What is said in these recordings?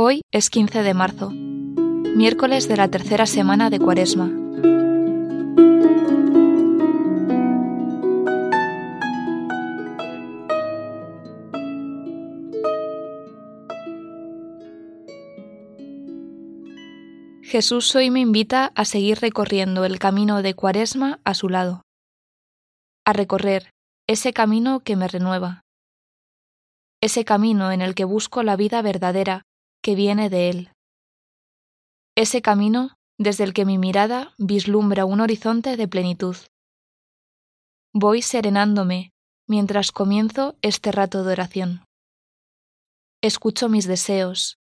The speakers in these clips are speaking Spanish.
Hoy es 15 de marzo, miércoles de la tercera semana de Cuaresma. Jesús hoy me invita a seguir recorriendo el camino de Cuaresma a su lado, a recorrer ese camino que me renueva, ese camino en el que busco la vida verdadera que viene de Él. Ese camino desde el que mi mirada vislumbra un horizonte de plenitud. Voy serenándome mientras comienzo este rato de oración. Escucho mis deseos.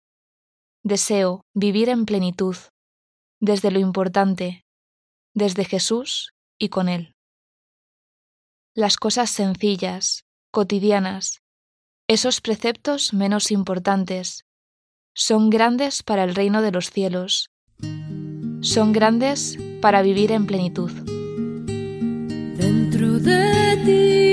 Deseo vivir en plenitud, desde lo importante, desde Jesús y con Él. Las cosas sencillas, cotidianas, esos preceptos menos importantes, son grandes para el reino de los cielos, son grandes para vivir en plenitud. Dentro de ti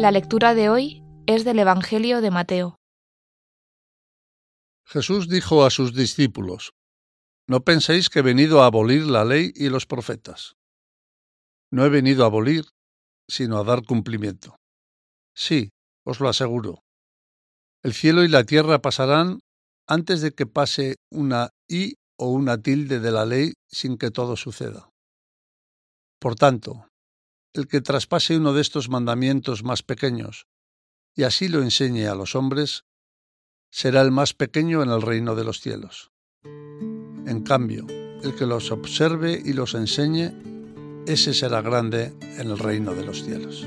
La lectura de hoy es del Evangelio de Mateo. Jesús dijo a sus discípulos, No penséis que he venido a abolir la ley y los profetas. No he venido a abolir, sino a dar cumplimiento. Sí, os lo aseguro. El cielo y la tierra pasarán antes de que pase una i o una tilde de la ley sin que todo suceda. Por tanto, el que traspase uno de estos mandamientos más pequeños y así lo enseñe a los hombres, será el más pequeño en el reino de los cielos. En cambio, el que los observe y los enseñe, ese será grande en el reino de los cielos.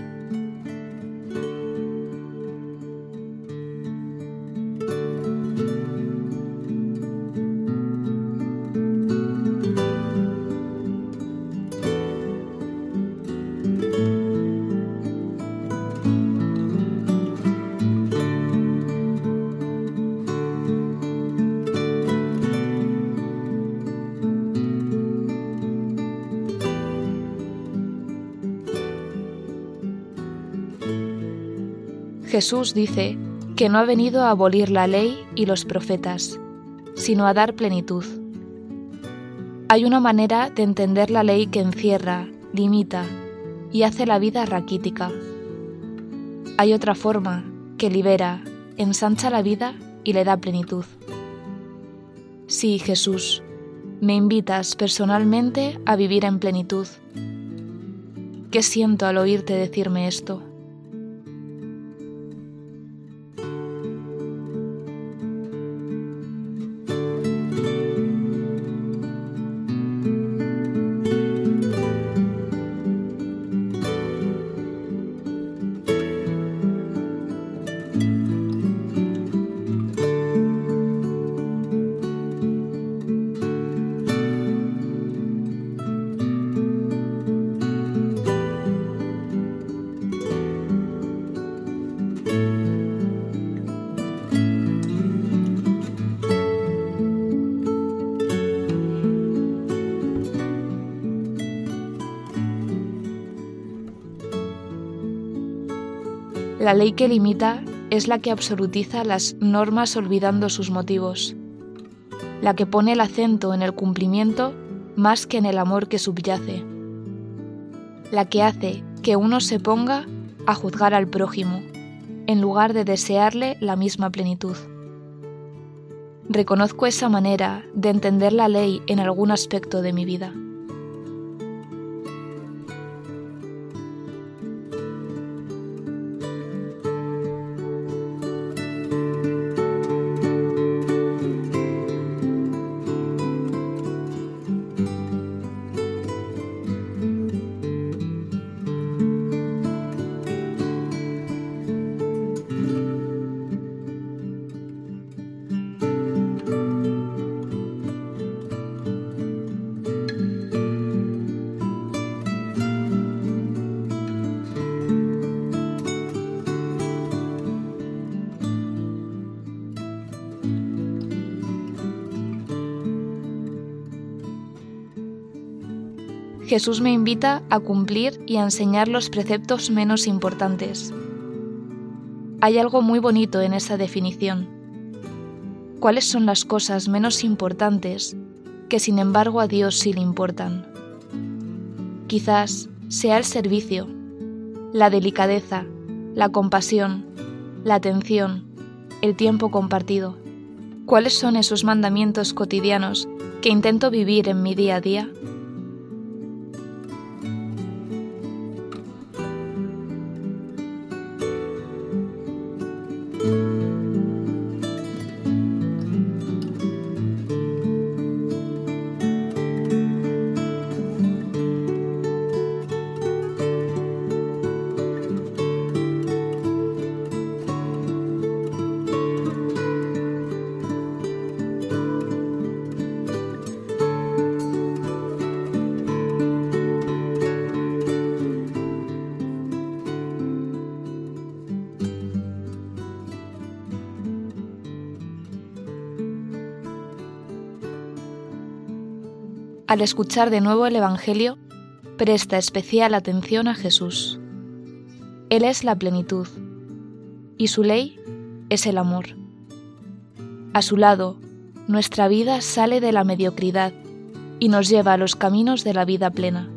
Jesús dice que no ha venido a abolir la ley y los profetas, sino a dar plenitud. Hay una manera de entender la ley que encierra, limita y hace la vida raquítica. Hay otra forma que libera, ensancha la vida y le da plenitud. Sí, Jesús, me invitas personalmente a vivir en plenitud. ¿Qué siento al oírte decirme esto? La ley que limita es la que absolutiza las normas olvidando sus motivos, la que pone el acento en el cumplimiento más que en el amor que subyace, la que hace que uno se ponga a juzgar al prójimo, en lugar de desearle la misma plenitud. Reconozco esa manera de entender la ley en algún aspecto de mi vida. Jesús me invita a cumplir y a enseñar los preceptos menos importantes. Hay algo muy bonito en esa definición. ¿Cuáles son las cosas menos importantes que sin embargo a Dios sí le importan? Quizás sea el servicio, la delicadeza, la compasión, la atención, el tiempo compartido. ¿Cuáles son esos mandamientos cotidianos que intento vivir en mi día a día? Al escuchar de nuevo el Evangelio, presta especial atención a Jesús. Él es la plenitud y su ley es el amor. A su lado, nuestra vida sale de la mediocridad y nos lleva a los caminos de la vida plena.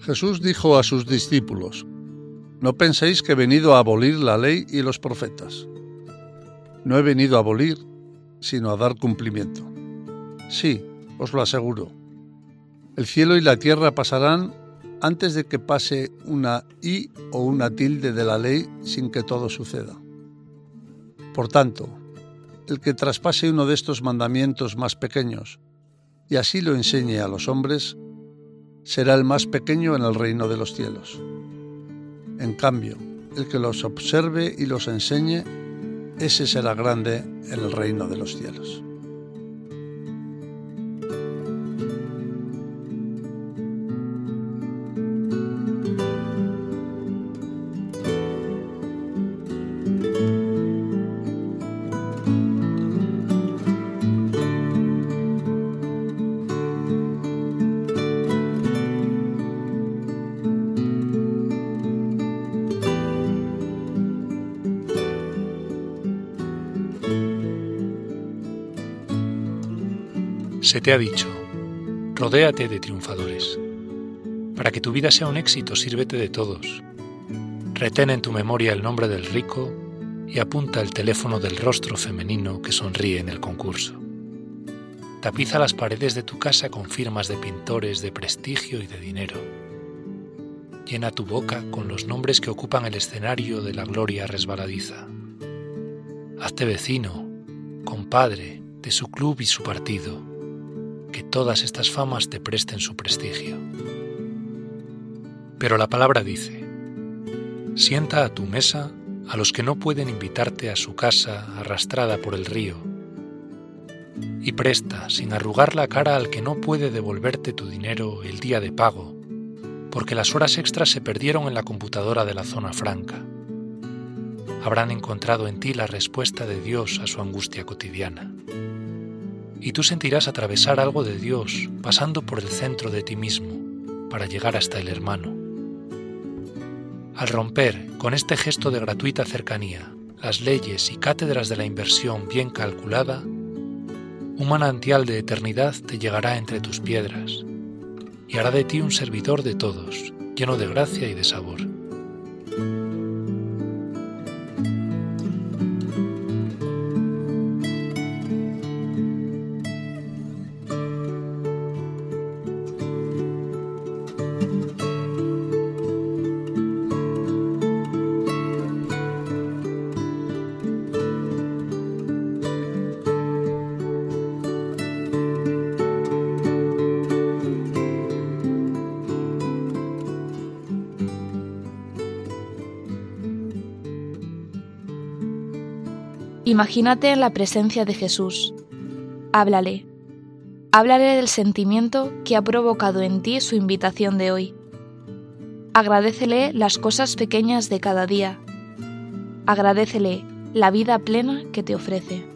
Jesús dijo a sus discípulos, No penséis que he venido a abolir la ley y los profetas. No he venido a abolir, sino a dar cumplimiento. Sí, os lo aseguro. El cielo y la tierra pasarán antes de que pase una i o una tilde de la ley sin que todo suceda. Por tanto, el que traspase uno de estos mandamientos más pequeños y así lo enseñe a los hombres, será el más pequeño en el reino de los cielos. En cambio, el que los observe y los enseñe, ese será grande en el reino de los cielos. Se te ha dicho, rodéate de triunfadores. Para que tu vida sea un éxito, sírvete de todos. Retén en tu memoria el nombre del rico y apunta el teléfono del rostro femenino que sonríe en el concurso. Tapiza las paredes de tu casa con firmas de pintores de prestigio y de dinero. Llena tu boca con los nombres que ocupan el escenario de la gloria resbaladiza. Hazte vecino, compadre de su club y su partido que todas estas famas te presten su prestigio. Pero la palabra dice, sienta a tu mesa a los que no pueden invitarte a su casa arrastrada por el río, y presta sin arrugar la cara al que no puede devolverte tu dinero el día de pago, porque las horas extras se perdieron en la computadora de la zona franca. Habrán encontrado en ti la respuesta de Dios a su angustia cotidiana y tú sentirás atravesar algo de Dios pasando por el centro de ti mismo para llegar hasta el hermano. Al romper con este gesto de gratuita cercanía las leyes y cátedras de la inversión bien calculada, un manantial de eternidad te llegará entre tus piedras y hará de ti un servidor de todos, lleno de gracia y de sabor. Imagínate en la presencia de Jesús. Háblale. Háblale del sentimiento que ha provocado en ti su invitación de hoy. Agradecele las cosas pequeñas de cada día. Agradecele la vida plena que te ofrece.